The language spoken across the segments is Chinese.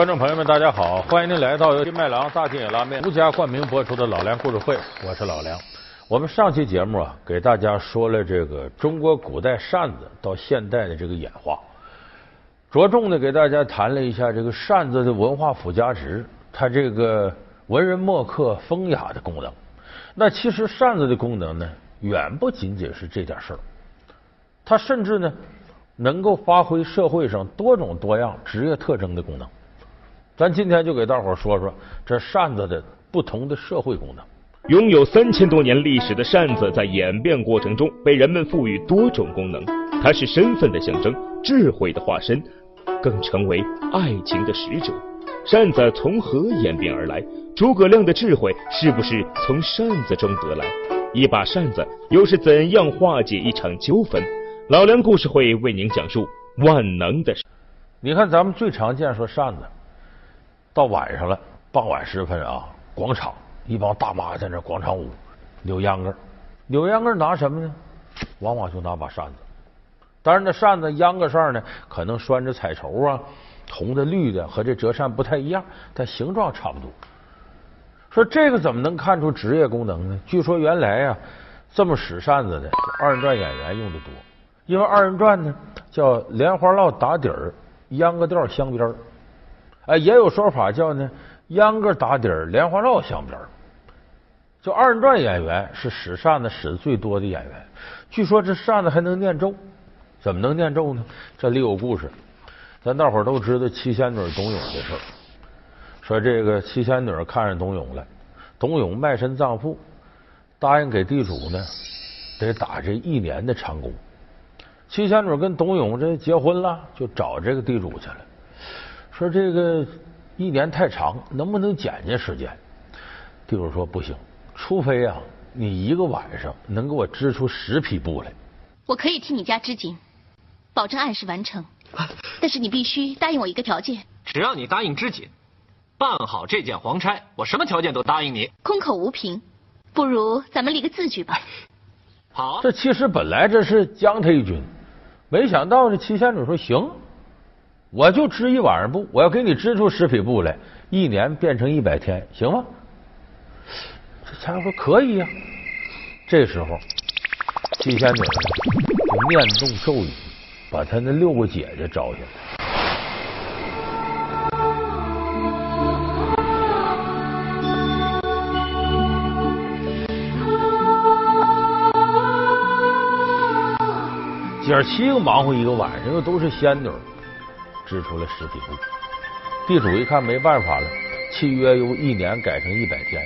观众朋友们，大家好！欢迎您来到由金麦郎大金野拉面独家冠名播出的《老梁故事会》，我是老梁。我们上期节目啊，给大家说了这个中国古代扇子到现代的这个演化，着重的给大家谈了一下这个扇子的文化附加值，它这个文人墨客风雅的功能。那其实扇子的功能呢，远不仅仅是这点事儿，它甚至呢，能够发挥社会上多种多样职业特征的功能。咱今天就给大伙说说这扇子的不同的社会功能。拥有三千多年历史的扇子，在演变过程中被人们赋予多种功能。它是身份的象征，智慧的化身，更成为爱情的使者。扇子从何演变而来？诸葛亮的智慧是不是从扇子中得来？一把扇子又是怎样化解一场纠纷？老梁故事会为您讲述万能的。你看，咱们最常见说扇子。到晚上了，傍晚时分啊，广场一帮大妈在那广场舞，扭秧歌扭秧歌拿什么呢？往往就拿把扇子。当然，那扇子秧歌上呢，可能拴着彩绸啊，红的、绿的，和这折扇不太一样，但形状差不多。说这个怎么能看出职业功能呢？据说原来呀，这么使扇子的二人转演员用的多，因为二人转呢叫莲花落打底儿，秧歌调镶边儿。哎，也有说法叫呢，秧歌打底儿，莲花绕镶边儿。就二人转演员是使扇子使的最多的演员。据说这扇子还能念咒，怎么能念咒呢？这里有故事，咱大伙儿都知道七仙女董永的事儿。说这个七仙女看上董永了，董永卖身葬父，答应给地主呢，得打这一年的长工。七仙女跟董永这结婚了，就找这个地主去了。说这个一年太长，能不能减减时间？地主说不行，除非啊，你一个晚上能给我织出十匹布来。我可以替你家织锦，保证按时完成，但是你必须答应我一个条件。只要你答应织锦，办好这件黄差，我什么条件都答应你。空口无凭，不如咱们立个字据吧。好，这其实本来这是将他一军，没想到这七仙女说行。我就织一晚上布，我要给你织出十匹布来，一年变成一百天，行吗？这家伙说可以呀。这时候，七仙女就念动咒语，把他那六个姐姐招下来。姐七个忙活一个晚上，又都是仙女。织出了十匹布，地主一看没办法了，契约由一年改成一百天，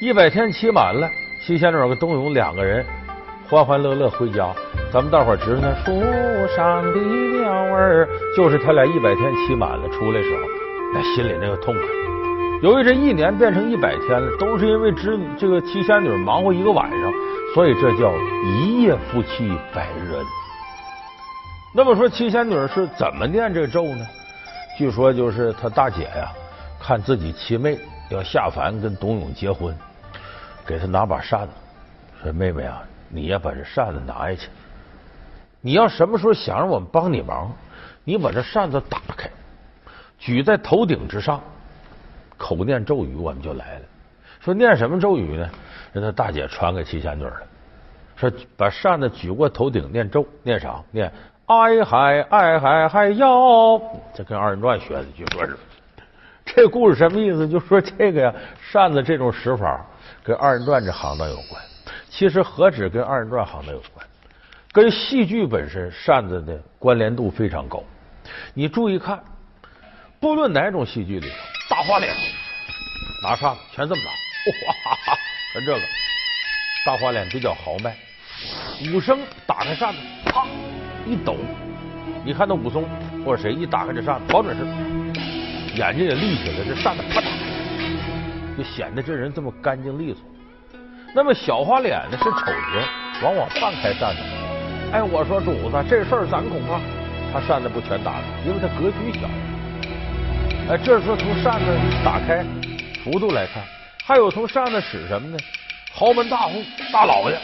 一百天期满了，七仙女跟董永两个人欢欢乐乐回家。咱们大伙儿知道那树上的鸟儿，就是他俩一百天期满了出来时候，那心里那个痛快。由于这一年变成一百天了，都是因为织这个七仙女忙活一个晚上，所以这叫一夜夫妻百日恩。那么说七仙女是怎么念这咒呢？据说就是她大姐呀，看自己七妹要下凡跟董永结婚，给她拿把扇子，说妹妹啊，你呀把这扇子拿下去。你要什么时候想让我们帮你忙，你把这扇子打开，举在头顶之上，口念咒语，我们就来了。说念什么咒语呢？让他大姐传给七仙女了。说把扇子举过头顶，念咒，念啥？念。哎嗨哎嗨嗨哟！这跟二人转学的，据说是。这故事什么意思？就说这个呀，扇子这种使法跟二人转这行当有关。其实何止跟二人转行当有关，跟戏剧本身扇子的关联度非常高。你注意看，不论哪种戏剧里头，大花脸拿扇子全这么拿，哇，全这个大花脸比较豪迈。武生打开扇子，啪。一抖，你看那武松或者谁一打开这扇子，保准是眼睛也立起来，这扇子啪嗒，就显得这人这么干净利索。那么小花脸呢是丑角，往往半开扇子。哎，我说主子，这事儿咱恐怕他扇子不全打开，因为他格局小。哎，这时候从扇子打开幅度来看，还有从扇子使什么呢？豪门大户大老爷，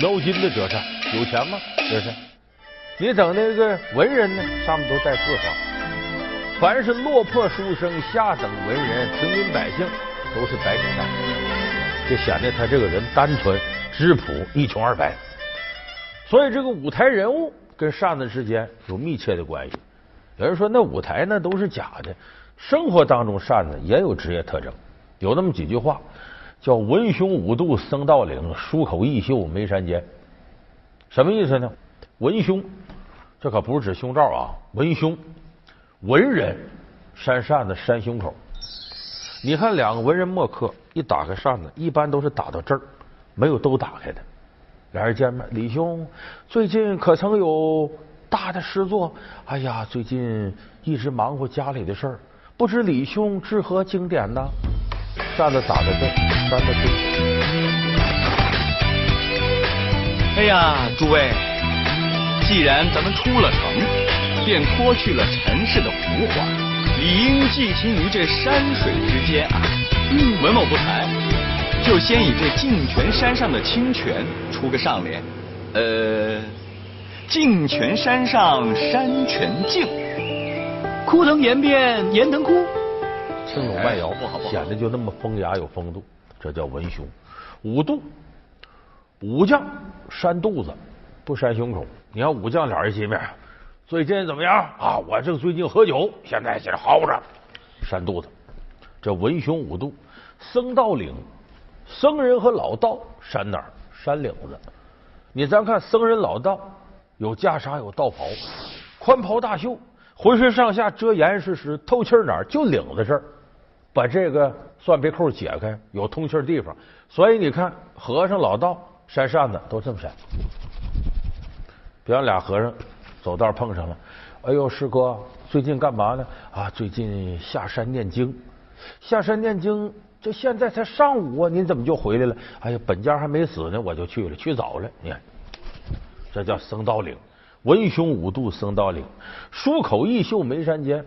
描金的折扇，有钱吗？这是。你等那个文人呢，上面都带字画，凡是落魄书生、下等文人、平民百姓，都是白衬衫，就显得他这个人单纯、质朴、一穷二白。所以这个舞台人物跟扇子之间有密切的关系。有人说那舞台那都是假的，生活当中扇子也有职业特征，有那么几句话，叫“文胸五度僧道领，书口一秀眉山间”。什么意思呢？文胸，这可不是指胸罩啊，文胸，文人扇扇子扇胸口。你看两个文人墨客一打开扇子，一般都是打到这儿，没有都打开的。俩人见面，李兄最近可曾有大的诗作？哎呀，最近一直忙活家里的事儿，不知李兄知何经典呢？扇子打在这儿，扇子哎呀，诸位，既然咱们出了城，便脱去了尘世的浮华，理应寄情于这山水之间啊。嗯，文某不才，就先以这净泉山上的清泉出个上联。呃，净泉山上山泉静，枯藤岩边岩藤枯。青龙慢摇，不好不好，显得就那么风雅有风度，这叫文胸。五度，武将扇肚子，不扇胸口。你看武将俩人见面，最近怎么样啊？我正最近喝酒，现在在这嚎着，扇肚子。这文胸五度，僧道领，僧人和老道扇哪儿？扇领子。你咱看僧人老道有袈裟有道袍，宽袍大袖，浑身上下遮严实实，透气哪儿？就领子这儿。把这个蒜皮扣解开，有通气地方。所以你看，和尚、老道扇扇子都这么扇。比方俩和尚走道碰上了，哎呦，师哥，最近干嘛呢？啊，最近下山念经。下山念经，这现在才上午啊，您怎么就回来了？哎呀，本家还没死呢，我就去了，去早了。你看，这叫僧道领，文胸五度僧道领，书口一袖眉山间。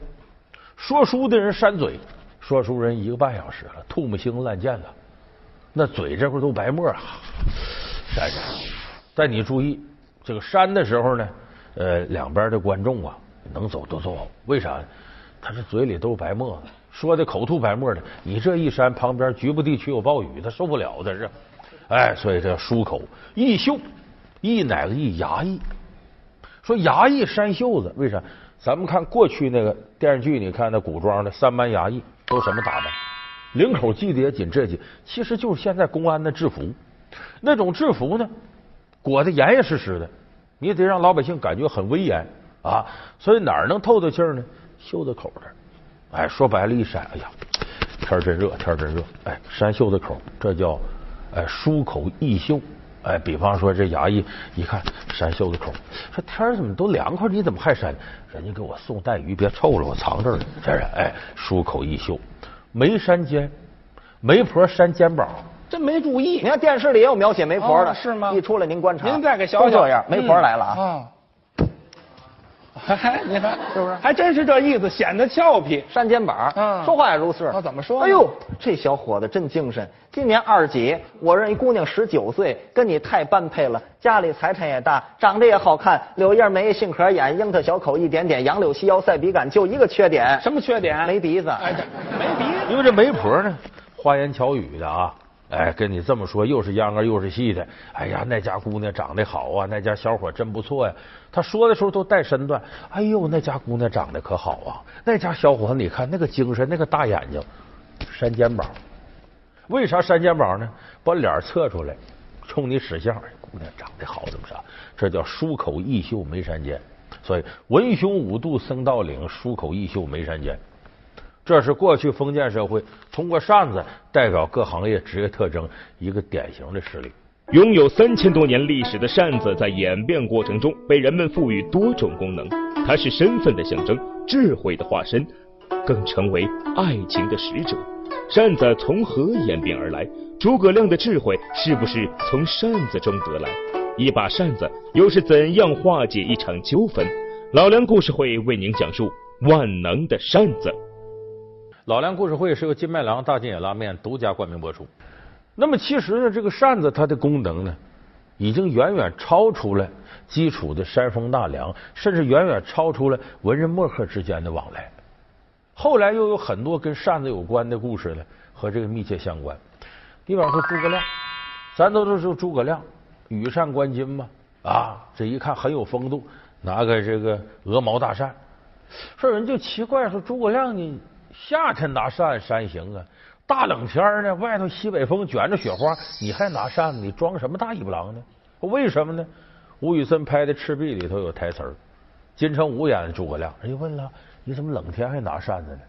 说书的人扇嘴。说书人一个半小时了，吐沫星烂溅了，那嘴这块都白沫啊，扇扇。但你注意，这个扇的时候呢，呃，两边的观众啊，能走都走。为啥？他这嘴里都是白沫子，说的口吐白沫的。你这一扇，旁边局部地区有暴雨，他受不了的是。哎，所以这漱口异袖，异哪个异？衙役。说衙役扇袖子，为啥？咱们看过去那个电视剧，你看那古装的三班衙役。都什么打扮？领口系的也紧，这紧其实就是现在公安的制服。那种制服呢，裹得严严实实的，你得让老百姓感觉很威严啊。所以哪儿能透透气呢？袖子口这儿。哎，说白了，一扇，哎呀，天真热，天真热。哎，扇袖子口，这叫哎舒口易袖。哎，比方说这衙役一看扇袖子口，说天怎么都凉快，你怎么还扇？人家给我送带鱼，别臭了，我藏这儿了。这是哎，舒口易袖，眉山间，媒婆扇肩膀，真没注意。你看电视里也有描写媒婆的，是吗？一出来您观察，您再给小这样，媒婆来了啊。还 你看是不是？还真是这意思，显得俏皮，扇肩膀。嗯，说话也如是。啊，怎么说？哎呦，这小伙子真精神。今年二几？我认一姑娘十九岁，跟你太般配了。家里财产也大，长得也好看，柳叶眉，杏核眼，樱桃小口一点点，杨柳细腰，赛笔杆，就一个缺点。什么缺点？没鼻子。哎，没鼻子。因为这媒婆呢，花言巧语的啊。哎，跟你这么说，又是秧歌又是戏的。哎呀，那家姑娘长得好啊，那家小伙真不错呀。他说的时候都带身段。哎呦，那家姑娘长得可好啊，那家小伙子你看那个精神，那个大眼睛，扇肩膀。为啥扇肩膀呢？把脸侧出来，冲你使相。姑娘长得好，怎么啥？这叫舒口异袖眉山间。所以文胸五度僧道领，舒口异袖眉山间。这是过去封建社会通过扇子代表各行业职业特征一个典型的实例。拥有三千多年历史的扇子，在演变过程中被人们赋予多种功能。它是身份的象征，智慧的化身，更成为爱情的使者。扇子从何演变而来？诸葛亮的智慧是不是从扇子中得来？一把扇子又是怎样化解一场纠纷？老梁故事会为您讲述万能的扇子。老梁故事会是由金麦郎大金野拉面独家冠名播出。那么其实呢，这个扇子它的功能呢，已经远远超出了基础的扇风纳凉，甚至远远超出了文人墨客之间的往来。后来又有很多跟扇子有关的故事呢，和这个密切相关。比方说诸葛亮，咱都都说诸葛亮羽扇纶巾嘛，啊，这一看很有风度，拿个这个鹅毛大扇。说人就奇怪，说诸葛亮你夏天拿扇扇行啊，大冷天呢，外头西北风卷着雪花，你还拿扇子，你装什么大尾巴狼呢？为什么呢？吴宇森拍的《赤壁》里头有台词儿，金城武演的诸葛亮，人家问了，你怎么冷天还拿扇子呢？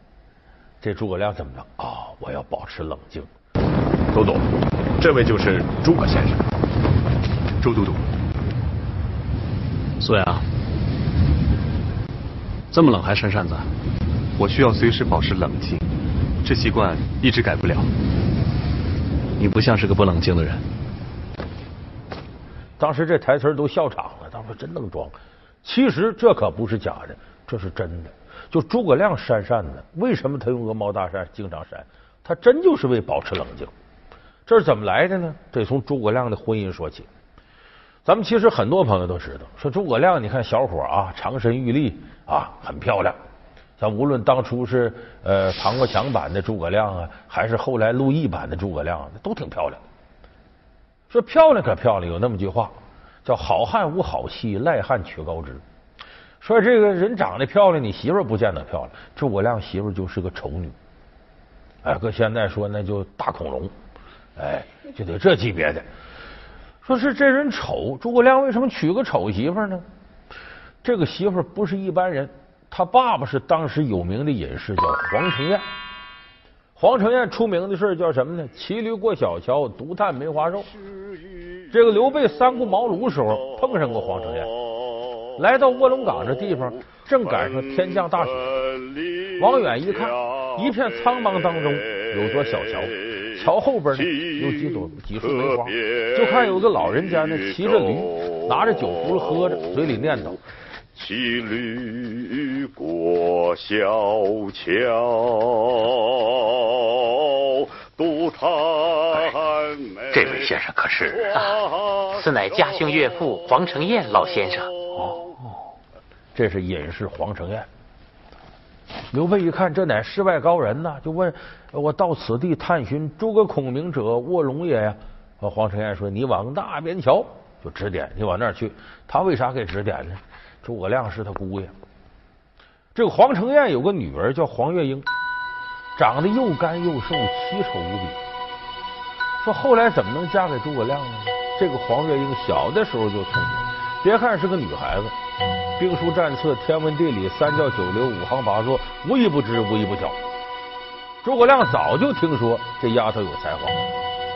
这诸葛亮怎么着？啊，我要保持冷静。都督，这位就是诸葛先生。周都督，苏阳，这么冷还扇扇子？我需要随时保持冷静，这习惯一直改不了。你不像是个不冷静的人。当时这台词都笑场了，当时真能装。其实这可不是假的，这是真的。就诸葛亮扇扇子，为什么他用鹅毛大扇经常扇？他真就是为保持冷静。这是怎么来的呢？得从诸葛亮的婚姻说起。咱们其实很多朋友都知道，说诸葛亮，你看小伙啊，长身玉立啊，很漂亮。咱无论当初是呃唐国强版的诸葛亮啊，还是后来陆毅版的诸葛亮，都挺漂亮。说漂亮可漂亮，有那么句话叫“好汉无好妻，赖汉娶高枝”。说这个人长得漂亮，你媳妇不见得漂亮。诸葛亮媳妇就是个丑女，哎，搁现在说那就大恐龙，哎，就得这级别的。说是这人丑，诸葛亮为什么娶个丑媳妇呢？这个媳妇不是一般人，他爸爸是当时有名的隐士，叫黄承彦。黄承彦出名的事叫什么呢？骑驴过小桥，独叹梅花瘦。这个刘备三顾茅庐时候碰上过黄承彦，来到卧龙岗这地方，正赶上天降大雪。往远一看，一片苍茫当中有座小桥。桥后边呢有几朵几束梅花，就看有个老人家呢骑着驴，拿着酒壶喝着，嘴里念叨：“骑驴过小桥，独叹梅。”这位先生可是？啊，此乃家兄岳父黄承彦老先生。哦，这是隐士黄承彦。刘备一看，这乃世外高人呐，就问我到此地探寻诸葛孔明者，卧龙也呀？黄承彦说：“你往那边瞧，就指点你往那儿去。”他为啥给指点呢？诸葛亮是他姑爷。这个黄承彦有个女儿叫黄月英，长得又干又瘦，奇丑无比。说后来怎么能嫁给诸葛亮呢？这个黄月英小的时候就聪明，别看是个女孩子。兵书战策、天文地理、三教九流、五行八作，无一不知，无一不晓。诸葛亮早就听说这丫头有才华，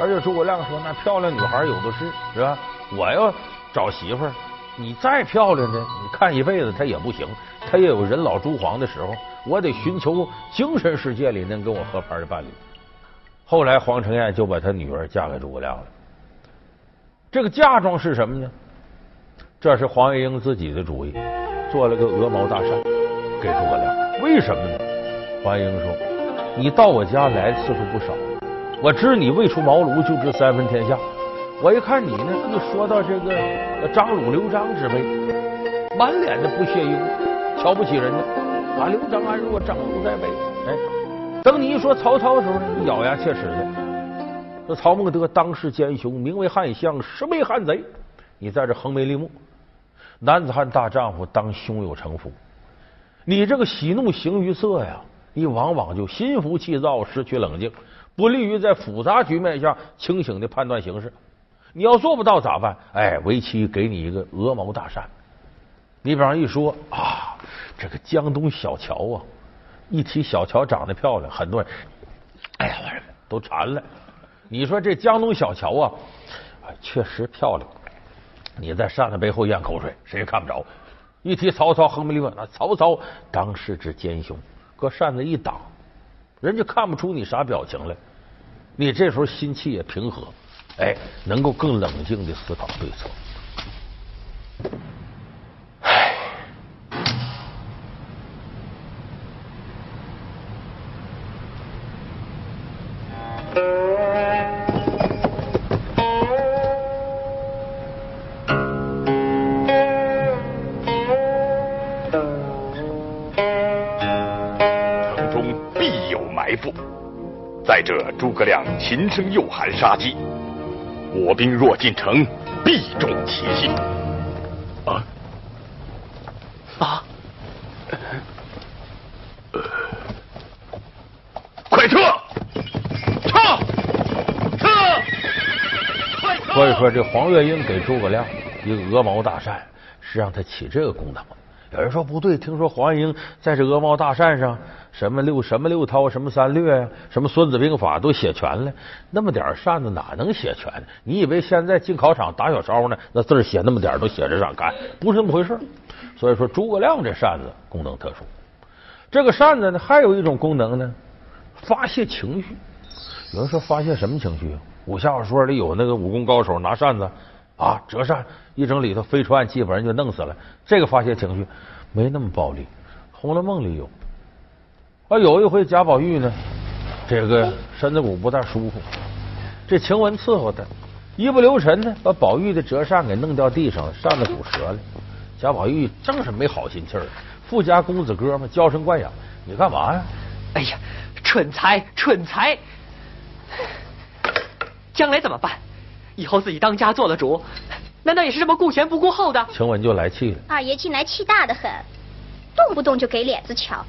而且诸葛亮说：“那漂亮女孩有的是，是吧？我要找媳妇儿，你再漂亮的，你看一辈子她也不行，她也有人老珠黄的时候。我得寻求精神世界里能跟我合拍的伴侣。”后来黄承彦就把他女儿嫁给诸葛亮了。这个嫁妆是什么呢？这是黄月英自己的主意，做了个鹅毛大扇给诸葛亮。为什么呢？黄月英说：“你到我家来的次数不少，我知你未出茅庐就知三分天下。我一看你呢，一说到这个张鲁、刘璋之辈，满脸的不屑一顾，瞧不起人家，把刘璋安若张鲁在北。哎，等你一说曹操的时候，你咬牙切齿的。说曹孟德当世奸雄，名为汉相，实为汉贼。你在这横眉立目。”男子汉大丈夫当胸有成竹，你这个喜怒形于色呀，你往往就心浮气躁，失去冷静，不利于在复杂局面下清醒的判断形势。你要做不到咋办？哎，为妻给你一个鹅毛大扇。你比方一说啊，这个江东小乔啊，一提小乔长得漂亮，很多人哎呀，都馋了。你说这江东小乔啊，确实漂亮。你在扇子背后咽口水，谁也看不着。一提曹操，横眉立目，那曹操当世之奸雄，搁扇子一挡，人家看不出你啥表情来。你这时候心气也平和，哎，能够更冷静的思考对策。城中必有埋伏，再者诸葛亮琴声又寒杀机。我兵若进城，必中其计。啊啊！快撤！撤！撤！所以说，这黄月英给诸葛亮一个鹅毛大扇，是让他起这个功能。有人说不对，听说黄月英在这鹅毛大扇上，什么六什么六韬，什么三略呀，什么孙子兵法都写全了。那么点扇子哪能写全？你以为现在进考场打小抄呢？那字写那么点都写着上干，不是那么回事。所以说，诸葛亮这扇子功能特殊。这个扇子呢，还有一种功能呢，发泄情绪。有人说发泄什么情绪？武侠小说里有那个武功高手拿扇子啊折扇，一整里头飞出暗器，把人就弄死了。这个发泄情绪没那么暴力，《红楼梦》里有。啊，有一回贾宝玉呢，这个身子骨不大舒服，这晴雯伺候他，一不留神呢，把宝玉的折扇给弄掉地上了，扇子骨折了。贾宝玉正是没好心气儿，富家公子哥嘛，娇生惯养，你干嘛呀？哎呀，蠢材，蠢材！将来怎么办？以后自己当家做了主，难道也是这么顾前不顾后的？晴雯就来气了。二爷近来气大的很，动不动就给脸子瞧。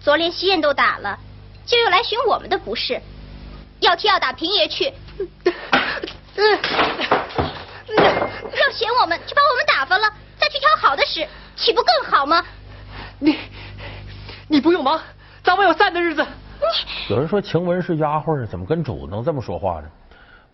昨连西燕都打了，就又来寻我们的不是。要踢要打平爷去。要嫌我们，就把我们打发了，再去挑好的使，岂不更好吗？你你不用忙，早晚有散的日子。有人说晴雯是丫鬟，怎么跟主子能这么说话呢？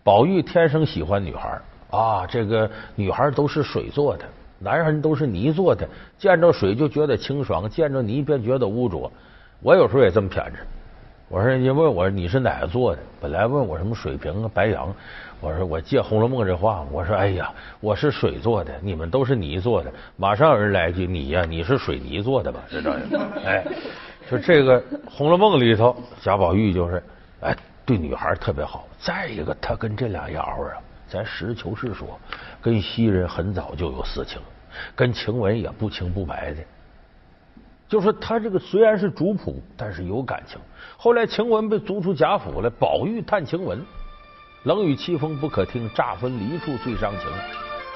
宝玉天生喜欢女孩啊，这个女孩都是水做的，男人都是泥做的，见着水就觉得清爽，见着泥便觉得污浊。我有时候也这么偏执。我说人家问我你是哪个做的，本来问我什么水瓶啊、白羊，我说我借《红楼梦》这话，我说哎呀，我是水做的，你们都是泥做的。马上有人来一句你呀，你是水泥做的吧？是这样。哎，就这个《红楼梦》里头，贾宝玉就是哎。对女孩特别好，再一个，他跟这俩丫鬟啊，咱实事求是说，跟袭人很早就有私情，跟晴雯也不清不白的。就说他这个虽然是主仆，但是有感情。后来晴雯被逐出贾府了，宝玉探晴雯，冷雨凄风不可听，乍分离处最伤情。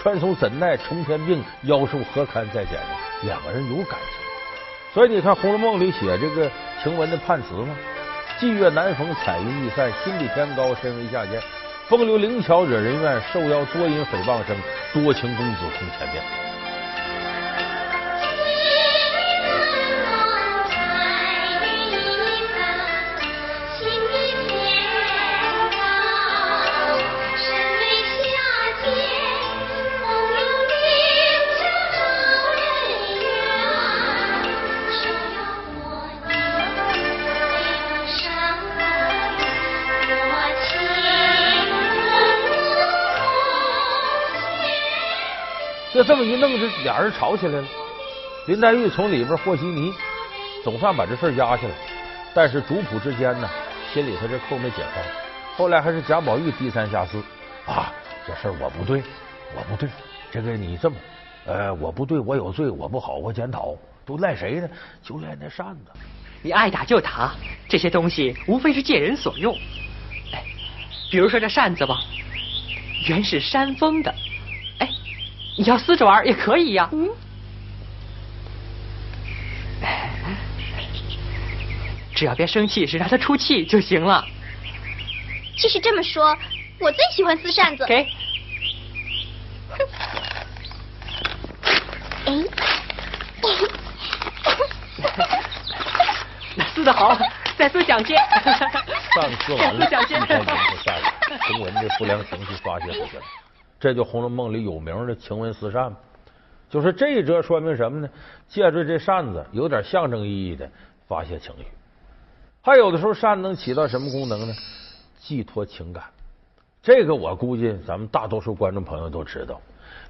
穿松怎奈冲天病，妖寿何堪再见？两个人有感情，所以你看《红楼梦》里写这个晴雯的判词嘛。霁月难逢，彩云易散。心比天高，身为下贱。风流灵巧惹人怨，受邀多因诽谤声。多情公子空前面。就这么一弄，这俩人吵起来了。林黛玉从里边和稀泥，总算把这事压下来。但是主仆之间呢，心里头这扣没解开。后来还是贾宝玉低三下四啊，这事儿我不对，我不对。这个你这么，呃，我不对，我有罪，我不好，我检讨，都赖谁呢？就赖那扇子。你爱打就打，这些东西无非是借人所用。哎，比如说这扇子吧，原是山峰的。你要撕着玩也可以呀。嗯。只要别生气，是让他出气就行了。其实这么说，我最喜欢撕扇子。给。哎。撕的好，再撕奖金。上次完了，今天就下来，从我们这不良情绪发泄出去了。这就《红楼梦》里有名的晴雯撕扇，就是这一折说明什么呢？借助这扇子，有点象征意义的发泄情绪。还有的时候，扇能起到什么功能呢？寄托情感。这个我估计咱们大多数观众朋友都知道。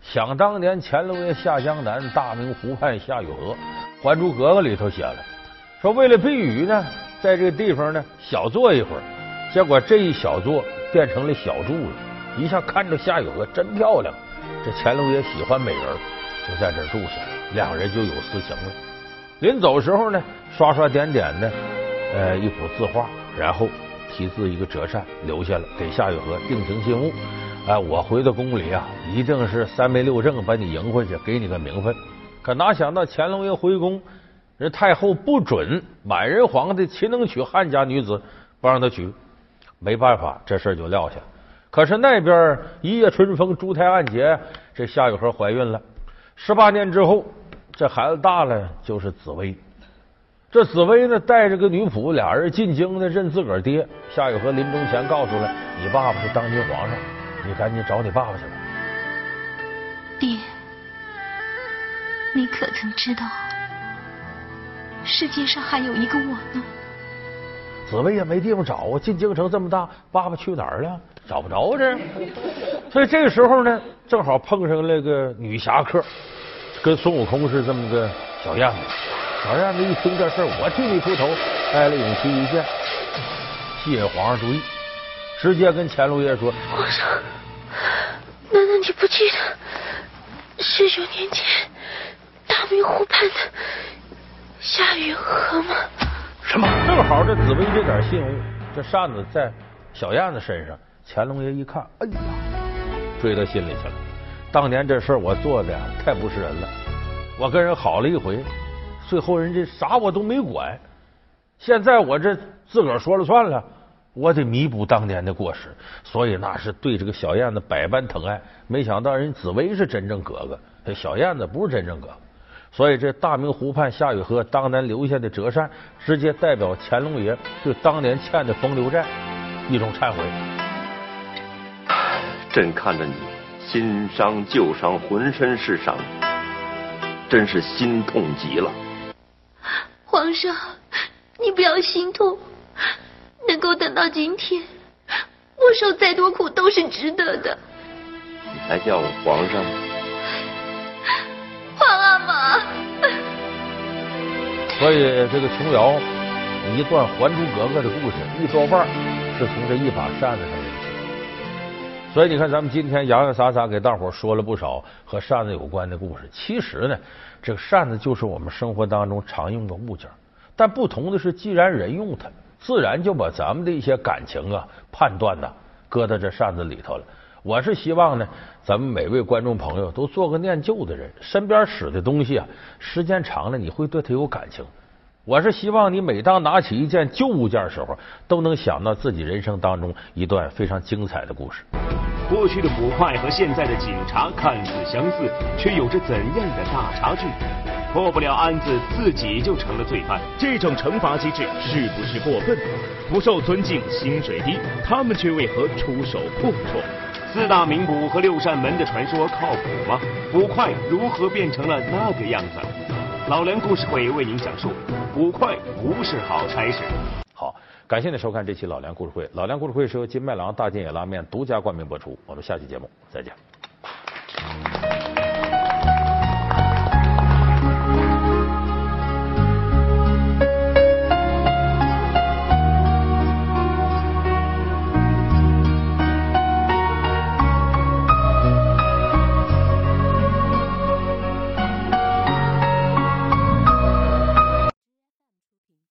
想当年，乾隆爷下江南，大明湖畔下雨河，《还珠格格》里头写了，说为了避雨呢，在这个地方呢小坐一会儿，结果这一小坐变成了小住了。一下看着夏雨荷真漂亮，这乾隆爷喜欢美人，就在这住下，两人就有私情了。临走时候呢，刷刷点点的呃一幅字画，然后题字一个折扇留下了，给夏雨荷定情信物。哎，我回到宫里啊，一定是三媒六证把你迎回去，给你个名分。可哪想到乾隆爷回宫，人太后不准满人皇帝岂能娶汉家女子，不让他娶。没办法，这事儿就撂下了。可是那边一夜春风，珠胎暗结，这夏雨荷怀孕了。十八年之后，这孩子大了，就是紫薇。这紫薇呢，带着个女仆，俩人进京呢，认自个儿爹。夏雨荷临终前告诉了你爸爸是当今皇上，你赶紧找你爸爸去吧。爹，你可曾知道，世界上还有一个我呢？紫薇也没地方找啊，进京城这么大，爸爸去哪儿了？找不着这。所以这个时候呢，正好碰上那个女侠客，跟孙悟空是这么个小燕子。小燕子一听这事我替你出头，挨了永琪一剑，吸引皇上注意，直接跟乾隆爷说：“皇上，难道你不记得十九年前大明湖畔的夏雨荷吗？”什么？正好这紫薇这点信物，这扇子在小燕子身上。乾隆爷一看，哎呀，追到心里去了。当年这事我做的呀，太不是人了。我跟人好了一回。最后人家啥我都没管，现在我这自个儿说了算了，我得弥补当年的过失，所以那是对这个小燕子百般疼爱。没想到人紫薇是真正哥哥，这小燕子不是真正哥哥，所以这大明湖畔夏雨荷当年留下的折扇，直接代表乾隆爷对当年欠的风流债一种忏悔。朕看着你新伤旧伤，浑身是伤，真是心痛极了。皇上，你不要心痛，能够等到今天，我受再多苦都是值得的。你还叫我皇上？皇阿玛。所以这个琼瑶一段《还珠格格》的故事，一多半是从这一把扇子上引起。所以你看，咱们今天洋洋洒洒给大伙说了不少和扇子有关的故事。其实呢。这个扇子就是我们生活当中常用的物件，但不同的是，既然人用它，自然就把咱们的一些感情啊、判断呐，搁到这扇子里头了。我是希望呢，咱们每位观众朋友都做个念旧的人，身边使的东西啊，时间长了你会对它有感情。我是希望你每当拿起一件旧物件的时候，都能想到自己人生当中一段非常精彩的故事。过去的捕快和现在的警察看似相似，却有着怎样的大差距？破不了案子，自己就成了罪犯，这种惩罚机制是不是过分？不受尊敬，薪水低，他们却为何出手阔绰？四大名捕和六扇门的传说靠谱吗？捕快如何变成了那个样子？老梁故事会为您讲述：捕快不是好差事。好。感谢您收看这期老梁故事会。老梁故事会是由金麦郎大金野拉面独家冠名播出。我们下期节目再见。